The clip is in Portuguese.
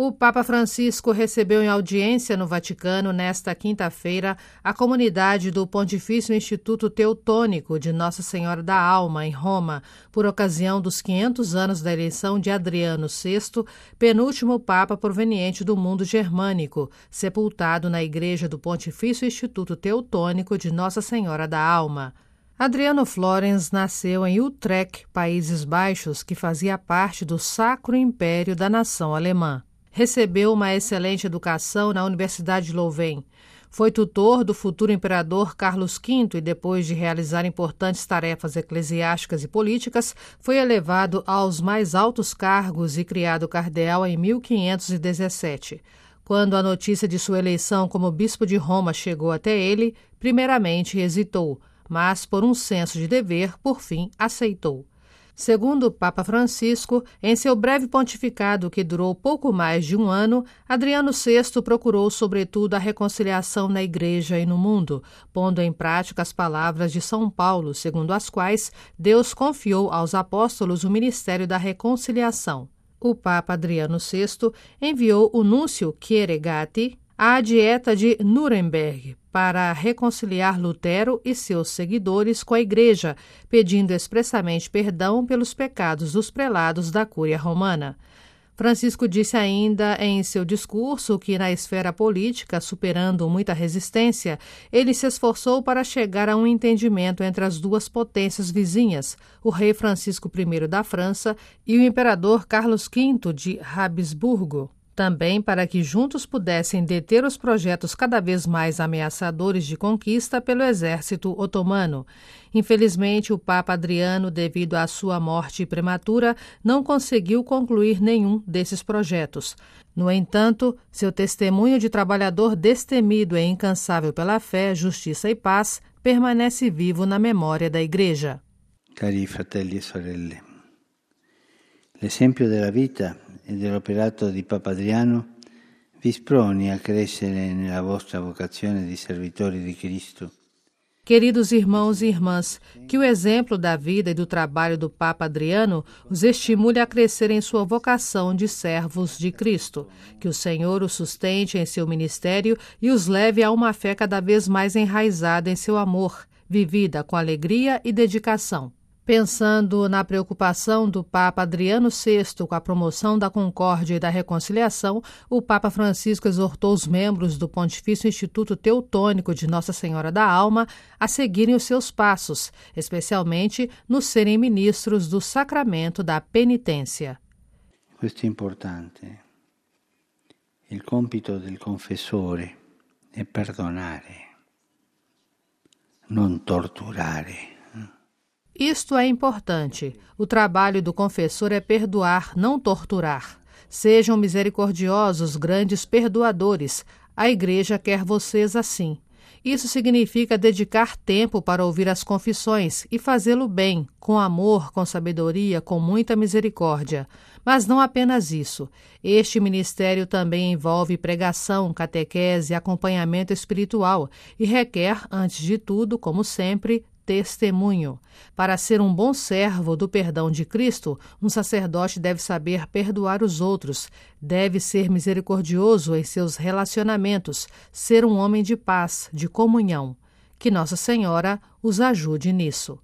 O Papa Francisco recebeu em audiência no Vaticano nesta quinta-feira a comunidade do Pontifício Instituto Teutônico de Nossa Senhora da Alma, em Roma, por ocasião dos 500 anos da eleição de Adriano VI, penúltimo Papa proveniente do mundo germânico, sepultado na igreja do Pontifício Instituto Teutônico de Nossa Senhora da Alma. Adriano Florens nasceu em Utrecht, Países Baixos, que fazia parte do Sacro Império da nação alemã. Recebeu uma excelente educação na Universidade de Louvain. Foi tutor do futuro imperador Carlos V e, depois de realizar importantes tarefas eclesiásticas e políticas, foi elevado aos mais altos cargos e criado cardeal em 1517. Quando a notícia de sua eleição como bispo de Roma chegou até ele, primeiramente hesitou, mas, por um senso de dever, por fim aceitou. Segundo o Papa Francisco, em seu breve pontificado que durou pouco mais de um ano, Adriano VI procurou, sobretudo, a reconciliação na Igreja e no mundo, pondo em prática as palavras de São Paulo, segundo as quais Deus confiou aos apóstolos o ministério da reconciliação. O Papa Adriano VI enviou o núncio Chieregati à Dieta de Nuremberg para reconciliar Lutero e seus seguidores com a Igreja, pedindo expressamente perdão pelos pecados dos prelados da Cúria Romana. Francisco disse ainda em seu discurso que, na esfera política, superando muita resistência, ele se esforçou para chegar a um entendimento entre as duas potências vizinhas, o rei Francisco I da França e o imperador Carlos V de Habsburgo também para que juntos pudessem deter os projetos cada vez mais ameaçadores de conquista pelo exército otomano. Infelizmente, o Papa Adriano, devido à sua morte prematura, não conseguiu concluir nenhum desses projetos. No entanto, seu testemunho de trabalhador destemido e incansável pela fé, justiça e paz permanece vivo na memória da Igreja. Cari fratelli e sorelle, l'esempio della vita e dell'operato di Papa Adriano vi sproni a crescere nella vostra vocazione di servitori di Cristo. Queridos irmãos e irmãs, que o exemplo da vida e do trabalho do Papa Adriano os estimule a crescer em sua vocação de servos de Cristo. Que o Senhor os sustente em seu ministério e os leve a uma fé cada vez mais enraizada em seu amor, vivida com alegria e dedicação. Pensando na preocupação do Papa Adriano VI com a promoção da concórdia e da reconciliação, o Papa Francisco exortou os membros do Pontifício Instituto Teutônico de Nossa Senhora da Alma a seguirem os seus passos, especialmente no serem ministros do sacramento da penitência. Questo é importante. Il compito del confessore è perdonare, non torturare. Isto é importante. O trabalho do confessor é perdoar, não torturar. Sejam misericordiosos, grandes perdoadores. A Igreja quer vocês assim. Isso significa dedicar tempo para ouvir as confissões e fazê-lo bem, com amor, com sabedoria, com muita misericórdia. Mas não apenas isso. Este ministério também envolve pregação, catequese acompanhamento espiritual e requer, antes de tudo, como sempre, testemunho. Para ser um bom servo do perdão de Cristo, um sacerdote deve saber perdoar os outros, deve ser misericordioso em seus relacionamentos, ser um homem de paz, de comunhão. Que Nossa Senhora os ajude nisso.